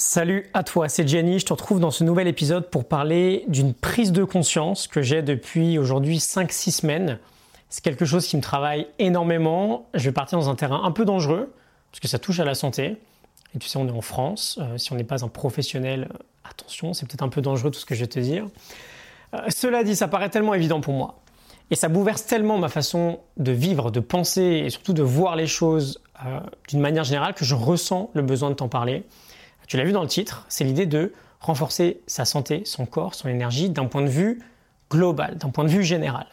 Salut à toi, c'est Jenny, je te retrouve dans ce nouvel épisode pour parler d'une prise de conscience que j'ai depuis aujourd'hui 5-6 semaines. C'est quelque chose qui me travaille énormément. Je vais partir dans un terrain un peu dangereux, parce que ça touche à la santé. Et tu sais, on est en France, euh, si on n'est pas un professionnel, euh, attention, c'est peut-être un peu dangereux tout ce que je vais te dire. Euh, cela dit, ça paraît tellement évident pour moi. Et ça bouleverse tellement ma façon de vivre, de penser et surtout de voir les choses d'une manière générale que je ressens le besoin de t'en parler. Tu l'as vu dans le titre, c'est l'idée de renforcer sa santé, son corps, son énergie d'un point de vue global, d'un point de vue général.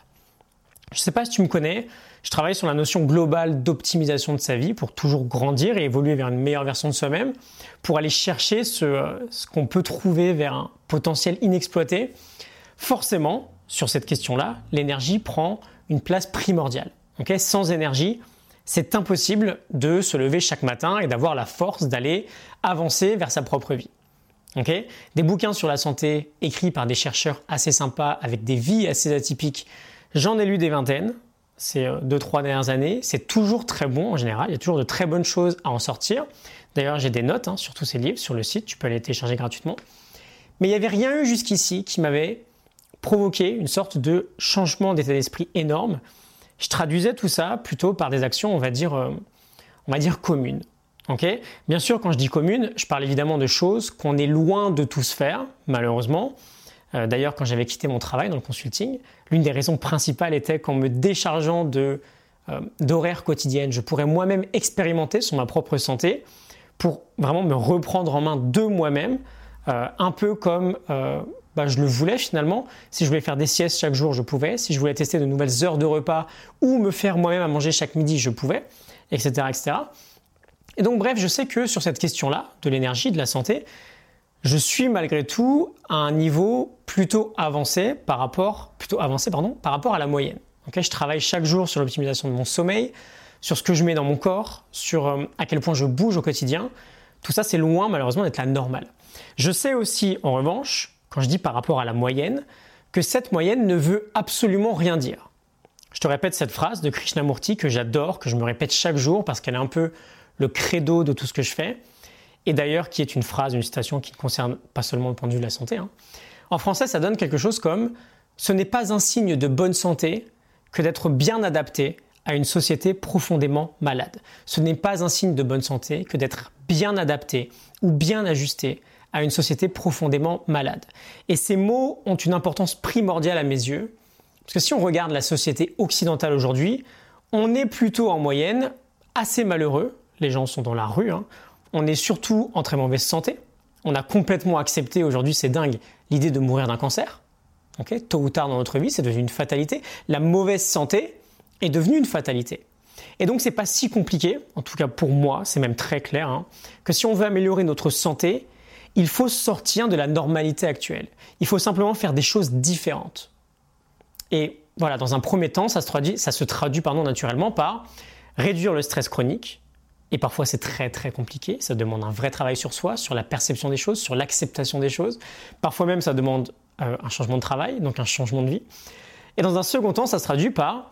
Je ne sais pas si tu me connais, je travaille sur la notion globale d'optimisation de sa vie pour toujours grandir et évoluer vers une meilleure version de soi-même, pour aller chercher ce, qu'on peut trouver vers un potentiel inexploité. Forcément, sur cette question-là, l'énergie prend une place primordiale. Sans énergie, c'est impossible de se lever chaque matin et d'avoir la force d'aller avancer vers sa propre vie. des bouquins sur la santé écrits par des chercheurs assez sympas avec des vies assez atypiques, j'en ai lu des vingtaines ces euh, deux, trois dernières années. C'est toujours très bon en général, il y a toujours de très bonnes choses à en sortir. D'ailleurs, j'ai des notes hein, sur tous ces livres sur le site, tu peux les télécharger gratuitement. Mais il n'y avait rien eu jusqu'ici qui m'avait provoqué une sorte de changement d'état d'esprit énorme je traduisais tout ça plutôt par des actions, on va dire, euh, on va dire communes. Bien sûr, quand je dis communes, je parle évidemment de choses qu'on est loin de tous faire, malheureusement. Euh, d'ailleurs, quand j'avais quitté mon travail dans le consulting, l'une des raisons principales était qu'en me déchargeant de, euh, d'horaires quotidiennes, je pourrais moi-même expérimenter sur ma propre santé pour vraiment me reprendre en main de moi-même, un peu comme bah, je le voulais finalement. Si je voulais faire des siestes chaque jour, je pouvais. Si je voulais tester de nouvelles heures de repas ou me faire moi-même à manger chaque midi, je pouvais, etc., etc. Et donc bref, je sais que sur cette question-là, de l'énergie, de la santé, je suis malgré tout à un niveau plutôt avancé par rapport, plutôt avancé pardon, par rapport à la moyenne. je travaille chaque jour sur l'optimisation de mon sommeil, sur ce que je mets dans mon corps, sur euh, à quel point je bouge au quotidien. Tout ça, c'est loin malheureusement d'être la normale. Je sais aussi, en revanche, quand je dis par rapport à la moyenne, que cette moyenne ne veut absolument rien dire. Je te répète cette phrase de Krishnamurti que j'adore, que je me répète chaque jour parce qu'elle est un peu le credo de tout ce que je fais, et d'ailleurs qui est une phrase, une citation qui ne concerne pas seulement le point de vue de la santé. Hein. En français, ça donne quelque chose comme ⁇ Ce n'est pas un signe de bonne santé que d'être bien adapté à une société profondément malade. Ce n'est pas un signe de bonne santé que d'être bien adapté ou bien ajusté à une société profondément malade. Et ces mots ont une importance primordiale à mes yeux, parce que si on regarde la société occidentale aujourd'hui, on est plutôt en moyenne assez malheureux, les gens sont dans la rue, hein. on est surtout en très mauvaise santé, on a complètement accepté aujourd'hui, c'est dingue, l'idée de mourir d'un cancer. Tôt ou tard dans notre vie, c'est devenu une fatalité. La mauvaise santé est devenue une fatalité. Et donc, c'est pas si compliqué, en tout cas pour moi, c'est même très clair, hein, que si on veut améliorer notre santé, il faut sortir de la normalité actuelle. Il faut simplement faire des choses différentes. Et voilà, dans un premier temps, ça se traduit, ça se traduit pardon, naturellement par réduire le stress chronique. Et parfois, c'est très très compliqué. Ça demande un vrai travail sur soi, sur la perception des choses, sur l'acceptation des choses. Parfois même, ça demande euh, un changement de travail, donc un changement de vie. Et dans un second temps, ça se traduit par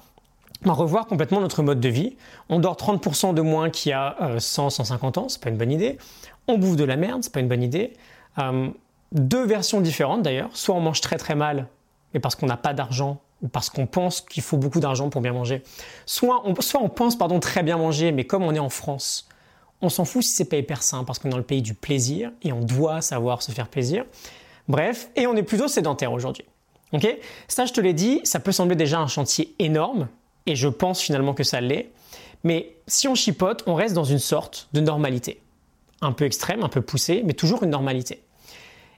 revoir complètement notre mode de vie. On dort 30% de moins qu'il y a 100, euh, 150 ans, c'est pas une bonne idée. On bouffe de la merde, c'est pas une bonne idée. Euh, deux versions différentes d'ailleurs. Soit on mange très très mal, mais parce qu'on n'a pas d'argent ou parce qu'on pense qu'il faut beaucoup d'argent pour bien manger. Soit on, soit on pense pardon très bien manger, mais comme on est en France, on s'en fout si c'est pas hyper sain parce qu'on est dans le pays du plaisir et on doit savoir se faire plaisir. Bref, et on est plutôt sédentaire aujourd'hui. Ok? Ça, je te l'ai dit, ça peut sembler déjà un chantier énorme, et je pense finalement que ça l'est. Mais si on chipote, on reste dans une sorte de normalité. Un peu extrême, un peu poussée, mais toujours une normalité.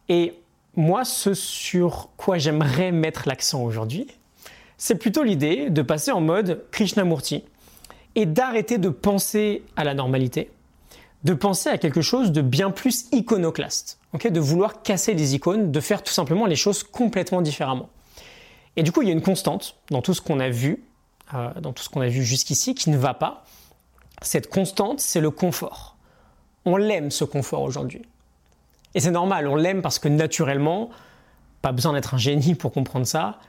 Et moi, ce sur quoi j'aimerais mettre l'accent aujourd'hui, c'est plutôt l'idée de passer en mode Krishnamurti et d'arrêter de penser à la normalité, de penser à quelque chose de bien plus iconoclaste, de vouloir casser les icônes, de faire tout simplement les choses complètement différemment. Et du coup, il y a une constante dans tout ce qu'on a vu dans tout ce qu'on a vu jusqu'ici, qui ne va pas. Cette constante, c'est le confort. On l'aime ce confort aujourd'hui. Et c'est normal, on l'aime parce que naturellement, pas besoin d'être un génie pour comprendre ça,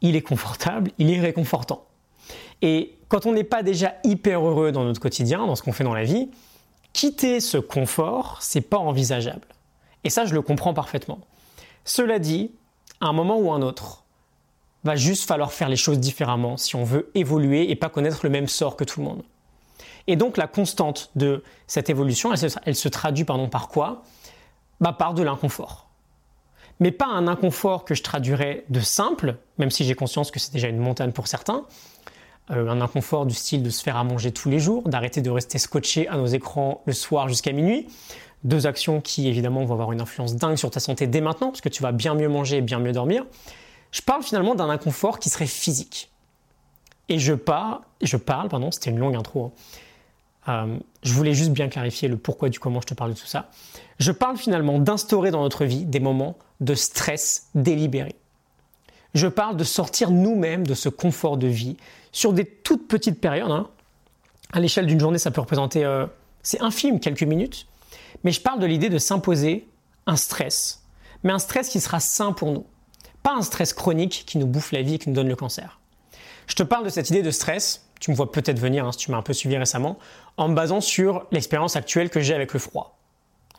il est confortable, il est réconfortant. Et quand on n'est pas déjà hyper heureux dans notre quotidien, dans ce qu'on fait dans la vie, quitter ce confort, c'est pas envisageable. Et ça, je le comprends parfaitement. Cela dit, à un moment ou un autre, va juste falloir faire les choses différemment si on veut évoluer et pas connaître le même sort que tout le monde. Et donc la constante de cette évolution, elle se, traduit pardon, par quoi? Bah, Par de l'inconfort. Mais pas un inconfort que je traduirais de simple, même si j'ai conscience que c'est déjà une montagne pour certains, euh, un inconfort du style de se faire à manger tous les jours, d'arrêter de rester scotché à nos écrans le soir jusqu'à minuit. Deux actions qui évidemment vont avoir une influence dingue sur ta santé dès maintenant, parce que tu vas bien mieux manger et bien mieux dormir. Je parle finalement d'un inconfort qui serait physique. Et je parle, pardon, c'était une longue intro. Hein. Euh, je voulais juste bien clarifier le pourquoi du comment je te parle de tout ça. Je parle finalement d'instaurer dans notre vie des moments de stress délibéré. Je parle de sortir nous-mêmes de ce confort de vie sur des toutes petites périodes. Hein. À l'échelle d'une journée, ça peut représenter, euh, c'est infime, quelques minutes. Mais je parle de l'idée de s'imposer un stress, mais un stress qui sera sain pour nous. Pas un stress chronique qui nous bouffe la vie et qui nous donne le cancer. Je te parle de cette idée de stress, tu me vois peut-être venir hein, si tu m'as un peu suivi récemment, en me basant sur l'expérience actuelle que j'ai avec le froid.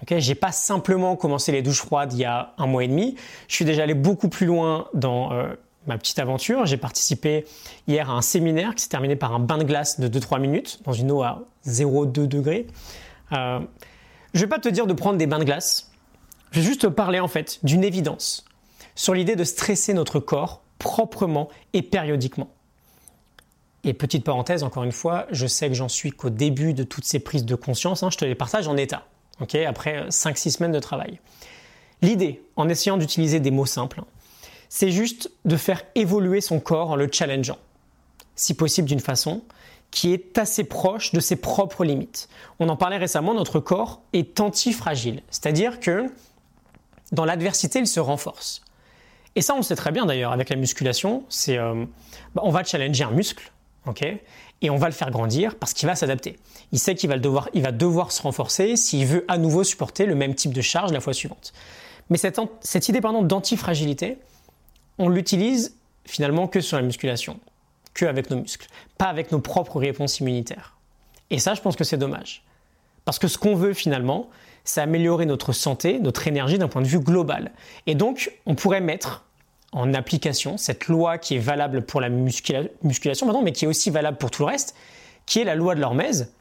Okay, j'ai pas simplement commencé les douches froides il y a un mois et demi. Je suis déjà allé beaucoup plus loin dans euh, ma petite aventure. J'ai participé hier à un séminaire qui s'est terminé par un bain de glace de 2-3 minutes dans une eau à 0,2 degrés. Euh, je vais pas te dire de prendre des bains de glace. Je vais juste te parler en fait d'une évidence sur l'idée de stresser notre corps proprement et périodiquement. Et petite parenthèse, encore une fois, je sais que j'en suis qu'au début de toutes ces prises de conscience. Hein, je te les partage en état après 5-6 semaines de travail. L'idée, en essayant d'utiliser des mots simples, c'est juste de faire évoluer son corps en le challengeant, si possible d'une façon qui est assez proche de ses propres limites. On en parlait récemment, notre corps est antifragile, c'est-à-dire que dans l'adversité, il se renforce. Et ça, on le sait très bien d'ailleurs avec la musculation, c'est euh, bah, on va challenger un muscle, ok et on va le faire grandir parce qu'il va s'adapter. Il sait qu'il va, devoir, il va devoir se renforcer s'il veut à nouveau supporter le même type de charge la fois suivante. Mais cette, cette idée d'antifragilité, on l'utilise finalement que sur la musculation, que avec nos muscles, pas avec nos propres réponses immunitaires. Et ça, je pense que c'est dommage. Parce que ce qu'on veut finalement, c'est améliorer notre santé, notre énergie d'un point de vue global. Et donc, on pourrait mettre en application cette loi qui est valable pour la musculation, mais qui est aussi valable pour tout le reste, qui est la loi de l'hormèse.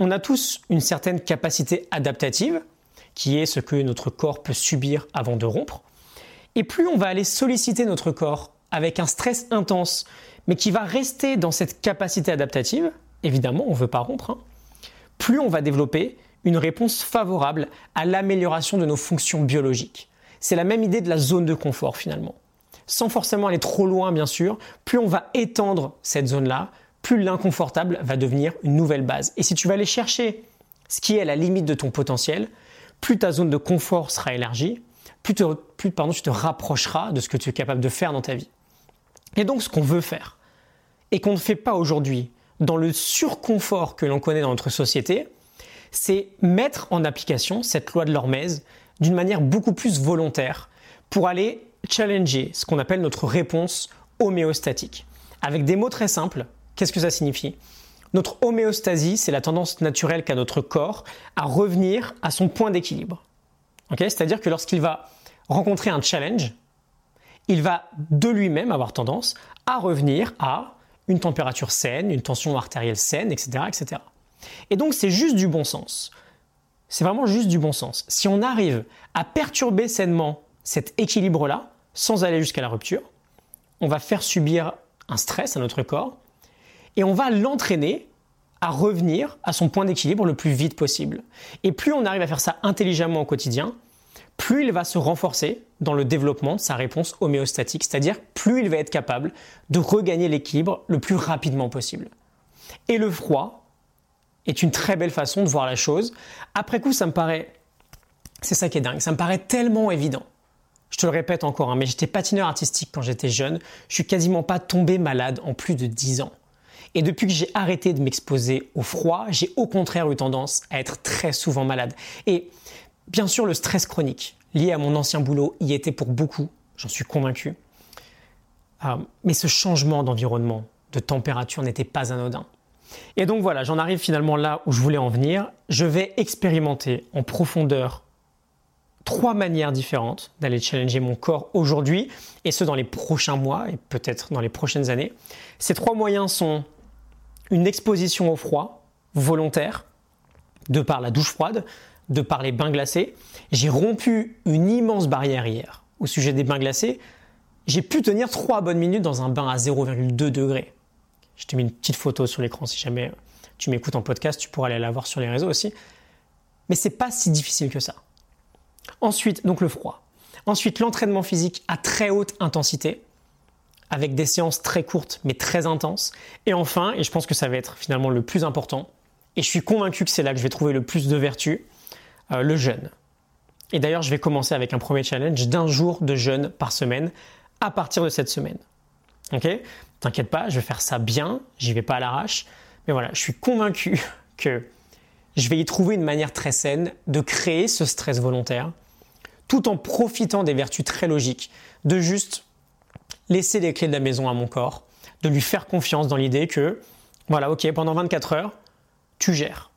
On a tous une certaine capacité adaptative, qui est ce que notre corps peut subir avant de rompre. Et plus on va aller solliciter notre corps avec un stress intense, mais qui va rester dans cette capacité adaptative, évidemment, on ne veut pas rompre, hein, plus on va développer une réponse favorable à l'amélioration de nos fonctions biologiques. C'est la même idée de la zone de confort finalement sans forcément aller trop loin bien sûr, plus on va étendre cette zone-là, plus l'inconfortable va devenir une nouvelle base. Et si tu vas aller chercher ce qui est à la limite de ton potentiel, plus ta zone de confort sera élargie, plus, tu te rapprocheras de ce que tu es capable de faire dans ta vie. Et donc ce qu'on veut faire, et qu'on ne fait pas aujourd'hui dans le surconfort que l'on connaît dans notre société, c'est mettre en application cette loi de l'hormèse d'une manière beaucoup plus volontaire pour aller challenger ce qu'on appelle notre réponse homéostatique. Avec des mots très simples, qu'est-ce que ça signifie? Notre homéostasie, c'est la tendance naturelle qu'a notre corps à revenir à son point d'équilibre. C'est-à-dire que lorsqu'il va rencontrer un challenge, il va de lui-même avoir tendance à revenir à une température saine, une tension artérielle saine, etc. etc. Et donc c'est juste du bon sens. C'est vraiment juste du bon sens. Si on arrive à perturber sainement cet équilibre-là, sans aller jusqu'à la rupture. On va faire subir un stress à notre corps et on va l'entraîner à revenir à son point d'équilibre le plus vite possible. Et plus on arrive à faire ça intelligemment au quotidien, plus il va se renforcer dans le développement de sa réponse homéostatique, c'est-à-dire plus il va être capable de regagner l'équilibre le plus rapidement possible. Et le froid est une très belle façon de voir la chose. Après coup, ça me paraît... C'est ça qui est dingue, ça me paraît tellement évident. Je te le répète encore, hein, mais j'étais patineur artistique quand j'étais jeune. Je suis quasiment pas tombé malade en plus de 10 ans. Et depuis que j'ai arrêté de m'exposer au froid, j'ai au contraire eu tendance à être très souvent malade. Et bien sûr, le stress chronique lié à mon ancien boulot y était pour beaucoup, j'en suis convaincu. Euh, mais ce changement d'environnement, de température n'était pas anodin. Et donc voilà, j'en arrive finalement là où je voulais en venir. Je vais expérimenter en profondeur trois manières différentes d'aller challenger mon corps aujourd'hui, et ce dans les prochains mois et peut-être dans les prochaines années. Ces trois moyens sont une exposition au froid volontaire, de par la douche froide, de par les bains glacés. J'ai rompu une immense barrière hier au sujet des bains glacés. J'ai pu tenir trois bonnes minutes dans un bain à 0,2 degrés. Je te mets une petite photo sur l'écran si jamais tu m'écoutes en podcast, tu pourras aller la voir sur les réseaux aussi. Mais c'est pas si difficile que ça. Ensuite, donc le froid. Ensuite, l'entraînement physique à très haute intensité, avec des séances très courtes mais très intenses. Et enfin, et je pense que ça va être finalement le plus important, et je suis convaincu que c'est là que je vais trouver le plus de vertu, euh, le jeûne. Et d'ailleurs, je vais commencer avec un premier challenge d'un jour de jeûne par semaine à partir de cette semaine. Ok? T'inquiète pas, je vais faire ça bien, j'y vais pas à l'arrache. Mais voilà, je suis convaincu que je vais y trouver une manière très saine de créer ce stress volontaire, tout en profitant des vertus très logiques de juste laisser les clés de la maison à mon corps, de lui faire confiance dans l'idée que, voilà, ok, pendant 24 heures, tu gères.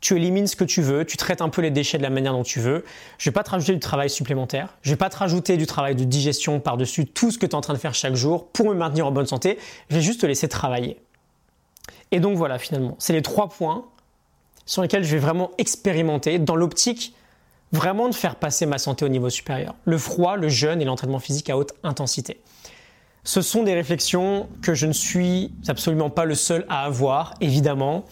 Tu élimines ce que tu veux, tu traites un peu les déchets de la manière dont tu veux. Je vais pas te rajouter du travail supplémentaire. Je vais pas te rajouter du travail de digestion par-dessus tout ce que tu es en train de faire chaque jour pour me maintenir en bonne santé. Je vais juste te laisser travailler. Et donc voilà, finalement, c'est les trois points sur lesquels je vais vraiment expérimenter dans l'optique vraiment de faire passer ma santé au niveau supérieur. Le froid, le jeûne et l'entraînement physique à haute intensité. Ce sont des réflexions que je ne suis absolument pas le seul à avoir, évidemment.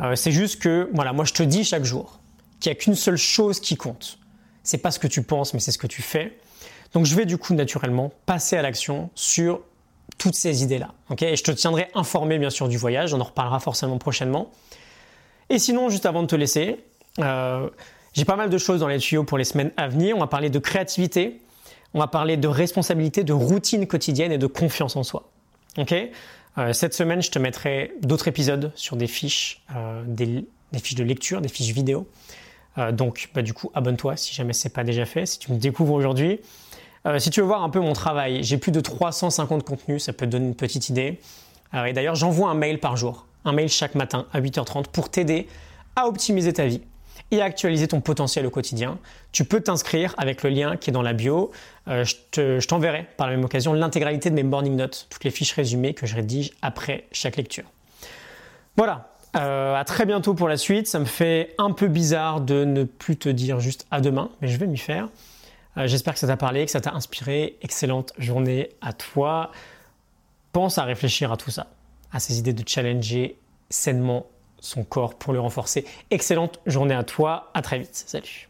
Euh, c'est juste que, voilà, moi je te dis chaque jour qu'il n'y a qu'une seule chose qui compte. C'est pas ce que tu penses, mais c'est ce que tu fais. Donc je vais du coup naturellement passer à l'action sur toutes ces idées-là. et je te tiendrai informé bien sûr du voyage, on en reparlera forcément prochainement. Et sinon, juste avant de te laisser, euh, j'ai pas mal de choses dans les tuyaux pour les semaines à venir. On va parler de créativité, on va parler de responsabilité, de routine quotidienne et de confiance en soi. Ok? Euh, Cette semaine, je te mettrai d'autres épisodes sur des fiches, euh, des, fiches de lecture, des fiches vidéo. donc, bah, du coup, abonne-toi si jamais ce n'est pas déjà fait, si tu me découvres aujourd'hui. si tu veux voir un peu mon travail, j'ai plus de 350 contenus, ça peut te donner une petite idée. et d'ailleurs, j'envoie un mail par jour un mail chaque matin à 8h30 pour t'aider à optimiser ta vie et à actualiser ton potentiel au quotidien. Tu peux t'inscrire avec le lien qui est dans la bio. Euh, je t'enverrai par la même occasion l'intégralité de mes morning notes, toutes les fiches résumées que je rédige après chaque lecture. Voilà, euh, à très bientôt pour la suite. Ça me fait un peu bizarre de ne plus te dire juste à demain, mais je vais m'y faire. Euh, j'espère que ça t'a parlé, que ça t'a inspiré. Excellente journée à toi. Pense à réfléchir à tout ça à ces idées de challenger sainement son corps pour le renforcer. Excellente journée à toi, à très vite, salut.